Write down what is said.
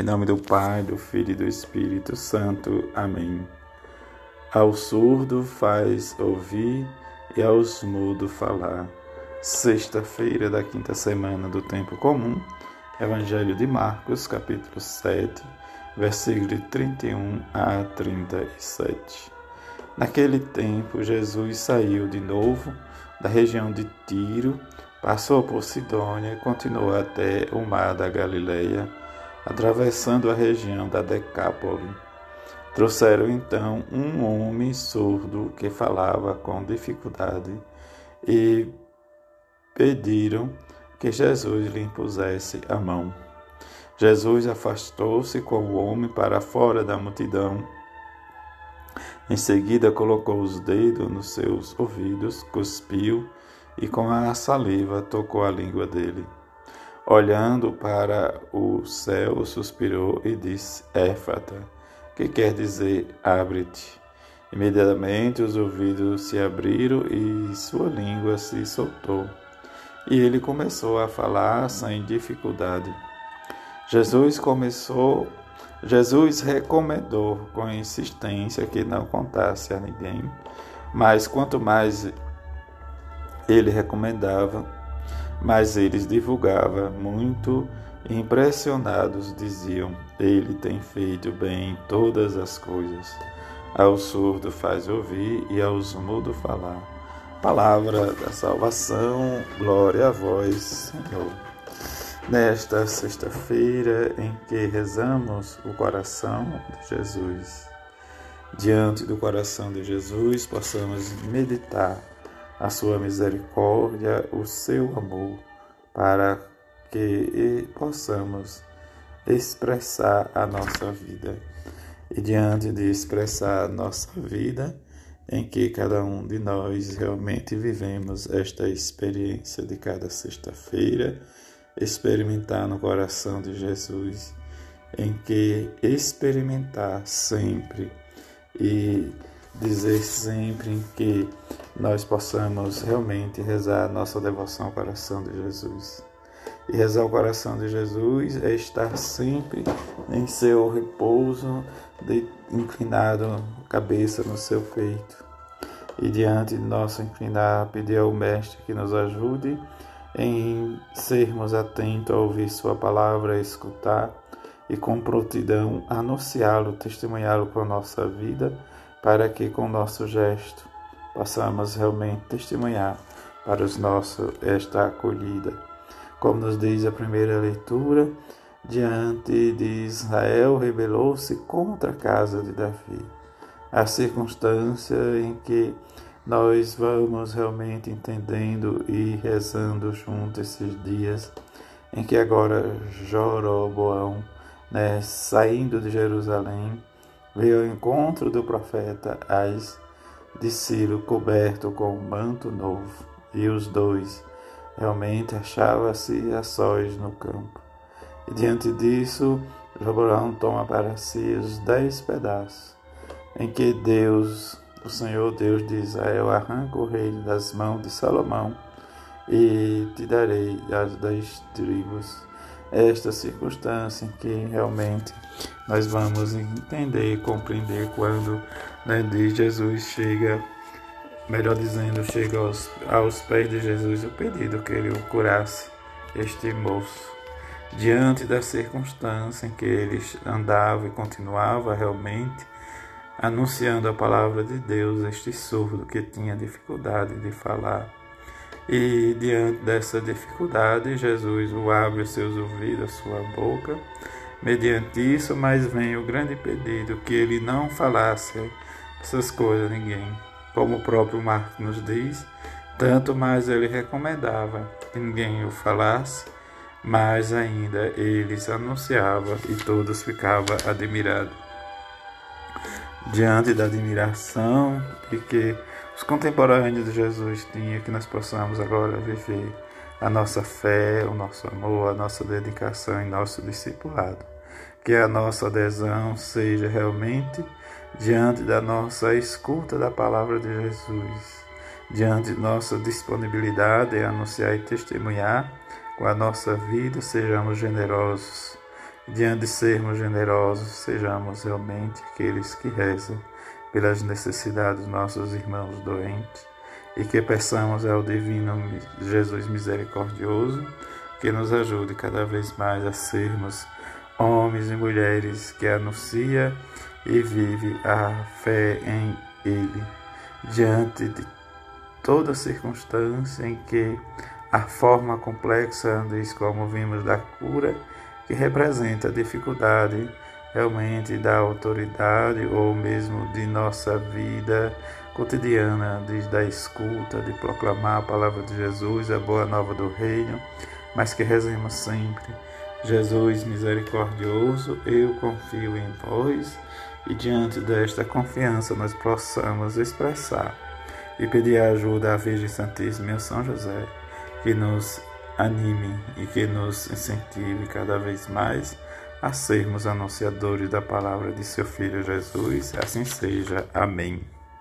Em nome do Pai, do Filho e do Espírito Santo. Amém. Ao surdo faz ouvir e aos mudos falar. Sexta-feira da quinta semana do tempo comum. Evangelho de Marcos, capítulo 7, versículo de 31 a 37. Naquele tempo, Jesus saiu de novo da região de Tiro, passou por Sidônia e continuou até o mar da Galileia atravessando a região da Decápole. Trouxeram então um homem surdo que falava com dificuldade e pediram que Jesus lhe impusesse a mão. Jesus afastou-se com o homem para fora da multidão. Em seguida, colocou os dedos nos seus ouvidos, cuspiu e com a saliva tocou a língua dele. Olhando para o céu, suspirou e disse: Éfata, que quer dizer abre-te. Imediatamente os ouvidos se abriram e sua língua se soltou. E ele começou a falar sem dificuldade. Jesus começou, Jesus recomendou com insistência que não contasse a ninguém, mas quanto mais ele recomendava, mas eles divulgavam muito impressionados, diziam: Ele tem feito bem todas as coisas. Ao surdo faz ouvir e aos mudos falar. Palavra da salvação, glória a vós, Senhor. Nesta sexta-feira em que rezamos o coração de Jesus, diante do coração de Jesus, possamos meditar a sua misericórdia, o seu amor, para que possamos expressar a nossa vida. E diante de expressar a nossa vida, em que cada um de nós realmente vivemos esta experiência de cada sexta-feira, experimentar no coração de Jesus, em que experimentar sempre e dizer sempre que nós possamos realmente rezar a nossa devoção ao coração de Jesus. E rezar o coração de Jesus é estar sempre em seu repouso, de, inclinado cabeça no seu peito. E diante de nosso inclinar, pedir ao Mestre que nos ajude em sermos atentos a ouvir Sua palavra, a escutar e com prontidão anunciá-lo, testemunhá-lo com a nossa vida para que com nosso gesto possamos realmente testemunhar para os nossos esta acolhida. Como nos diz a primeira leitura, diante de Israel rebelou-se contra a casa de Davi. A circunstância em que nós vamos realmente entendendo e rezando junto esses dias, em que agora Joroboão, né, saindo de Jerusalém, veio ao encontro do profeta Ais de Ciro coberto com um manto novo, e os dois realmente achavam-se a sós no campo. E diante disso, Jeroboão toma para si os dez pedaços, em que Deus, o Senhor Deus de Israel, arranca o reino das mãos de Salomão, e te darei as dez tribos esta circunstância em que realmente nós vamos entender e compreender quando né, de Jesus chega, melhor dizendo, chega aos, aos pés de Jesus o pedido que ele o curasse este moço. Diante da circunstância em que ele andava e continuava realmente anunciando a palavra de Deus, este surdo que tinha dificuldade de falar e diante dessa dificuldade, Jesus o abre os seus ouvidos, a sua boca. Mediante isso, mas vem o grande pedido que ele não falasse essas coisas a ninguém. Como o próprio Marcos nos diz, tanto mais ele recomendava que ninguém o falasse, mais ainda eles anunciava e todos ficavam admirados. Diante da admiração e que os contemporâneos de Jesus tinham que nós possamos agora viver a nossa fé, o nosso amor, a nossa dedicação e nosso discipulado. Que a nossa adesão seja realmente diante da nossa escuta da palavra de Jesus, diante nossa disponibilidade em anunciar e testemunhar com a nossa vida, sejamos generosos. Diante de sermos generosos, sejamos realmente aqueles que rezam pelas necessidades dos nossos irmãos doentes e que peçamos ao Divino Jesus Misericordioso que nos ajude cada vez mais a sermos homens e mulheres que anuncia e vive a fé em Ele diante de toda circunstância em que a forma complexa diz como vimos da cura que representa a dificuldade realmente da autoridade ou mesmo de nossa vida cotidiana, diz da escuta, de proclamar a palavra de Jesus, a boa nova do reino, mas que rezemos sempre. Jesus misericordioso, eu confio em vós e diante desta confiança nós possamos expressar e pedir ajuda à Virgem Santíssima e ao São José, que nos anime e que nos incentive cada vez mais a sermos anunciadores da palavra de seu Filho Jesus. Assim seja. Amém.